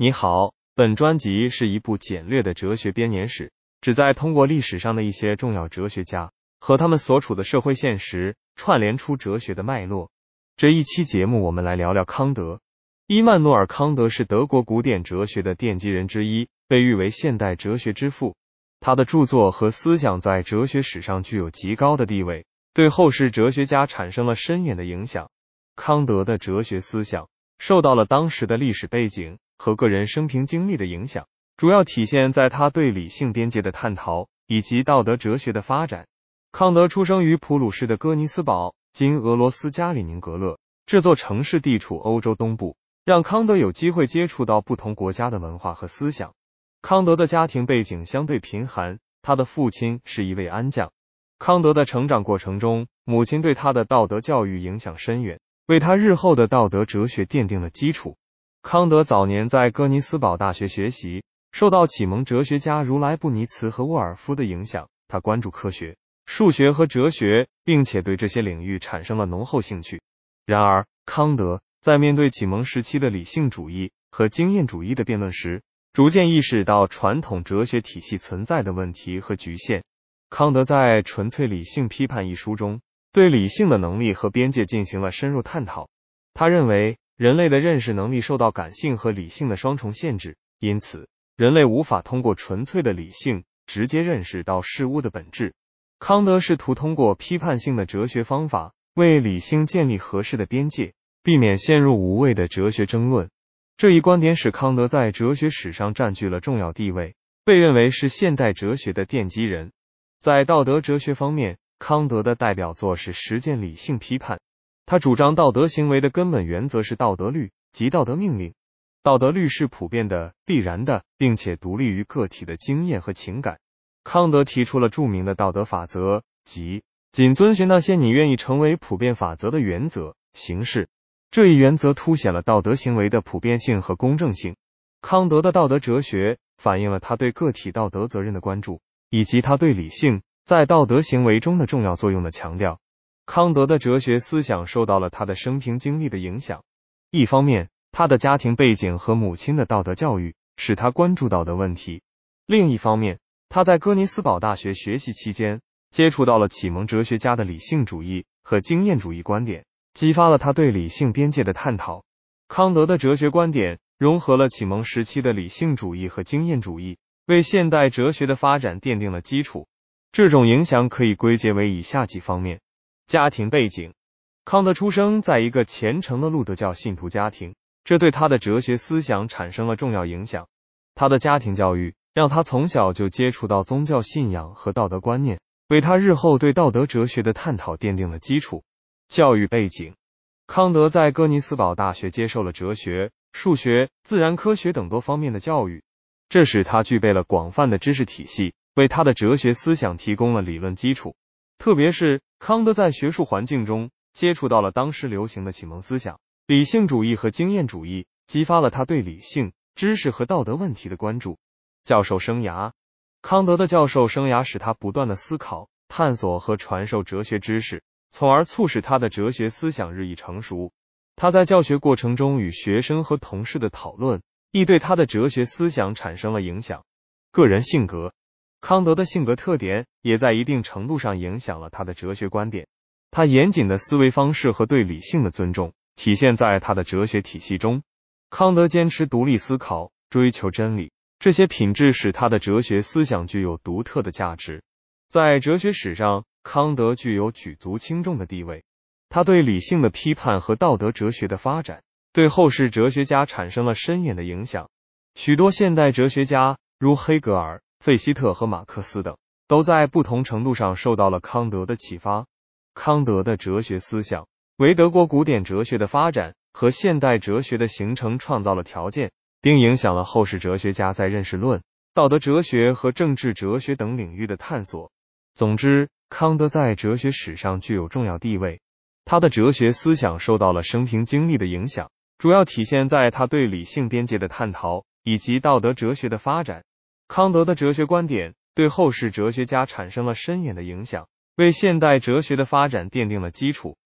你好，本专辑是一部简略的哲学编年史，旨在通过历史上的一些重要哲学家和他们所处的社会现实，串联出哲学的脉络。这一期节目，我们来聊聊康德。伊曼诺尔·康德是德国古典哲学的奠基人之一，被誉为现代哲学之父。他的著作和思想在哲学史上具有极高的地位，对后世哲学家产生了深远的影响。康德的哲学思想受到了当时的历史背景。和个人生平经历的影响，主要体现在他对理性边界的探讨以及道德哲学的发展。康德出生于普鲁士的哥尼斯堡，今俄罗斯加里宁格勒。这座城市地处欧洲东部，让康德有机会接触到不同国家的文化和思想。康德的家庭背景相对贫寒，他的父亲是一位安将。康德的成长过程中，母亲对他的道德教育影响深远，为他日后的道德哲学奠定了基础。康德早年在哥尼斯堡大学学习，受到启蒙哲学家如莱布尼茨和沃尔夫的影响。他关注科学、数学和哲学，并且对这些领域产生了浓厚兴趣。然而，康德在面对启蒙时期的理性主义和经验主义的辩论时，逐渐意识到传统哲学体系存在的问题和局限。康德在《纯粹理性批判》一书中，对理性的能力和边界进行了深入探讨。他认为。人类的认识能力受到感性和理性的双重限制，因此人类无法通过纯粹的理性直接认识到事物的本质。康德试图通过批判性的哲学方法为理性建立合适的边界，避免陷入无谓的哲学争论。这一观点使康德在哲学史上占据了重要地位，被认为是现代哲学的奠基人。在道德哲学方面，康德的代表作是《实践理性批判》。他主张道德行为的根本原则是道德律及道德命令。道德律是普遍的、必然的，并且独立于个体的经验和情感。康德提出了著名的道德法则，即仅遵循那些你愿意成为普遍法则的原则形式。这一原则凸显了道德行为的普遍性和公正性。康德的道德哲学反映了他对个体道德责任的关注，以及他对理性在道德行为中的重要作用的强调。康德的哲学思想受到了他的生平经历的影响。一方面，他的家庭背景和母亲的道德教育使他关注道德问题；另一方面，他在哥尼斯堡大学学习期间接触到了启蒙哲学家的理性主义和经验主义观点，激发了他对理性边界的探讨。康德的哲学观点融合了启蒙时期的理性主义和经验主义，为现代哲学的发展奠定了基础。这种影响可以归结为以下几方面。家庭背景，康德出生在一个虔诚的路德教信徒家庭，这对他的哲学思想产生了重要影响。他的家庭教育让他从小就接触到宗教信仰和道德观念，为他日后对道德哲学的探讨奠定了基础。教育背景，康德在哥尼斯堡大学接受了哲学、数学、自然科学等多方面的教育，这使他具备了广泛的知识体系，为他的哲学思想提供了理论基础。特别是康德在学术环境中接触到了当时流行的启蒙思想，理性主义和经验主义，激发了他对理性、知识和道德问题的关注。教授生涯，康德的教授生涯使他不断的思考、探索和传授哲学知识，从而促使他的哲学思想日益成熟。他在教学过程中与学生和同事的讨论，亦对他的哲学思想产生了影响。个人性格。康德的性格特点也在一定程度上影响了他的哲学观点。他严谨的思维方式和对理性的尊重体现在他的哲学体系中。康德坚持独立思考，追求真理，这些品质使他的哲学思想具有独特的价值。在哲学史上，康德具有举足轻重的地位。他对理性的批判和道德哲学的发展，对后世哲学家产生了深远的影响。许多现代哲学家，如黑格尔。费希特和马克思等都在不同程度上受到了康德的启发。康德的哲学思想为德国古典哲学的发展和现代哲学的形成创造了条件，并影响了后世哲学家在认识论、道德哲学和政治哲学等领域的探索。总之，康德在哲学史上具有重要地位。他的哲学思想受到了生平经历的影响，主要体现在他对理性边界的探讨以及道德哲学的发展。康德的哲学观点对后世哲学家产生了深远的影响，为现代哲学的发展奠定了基础。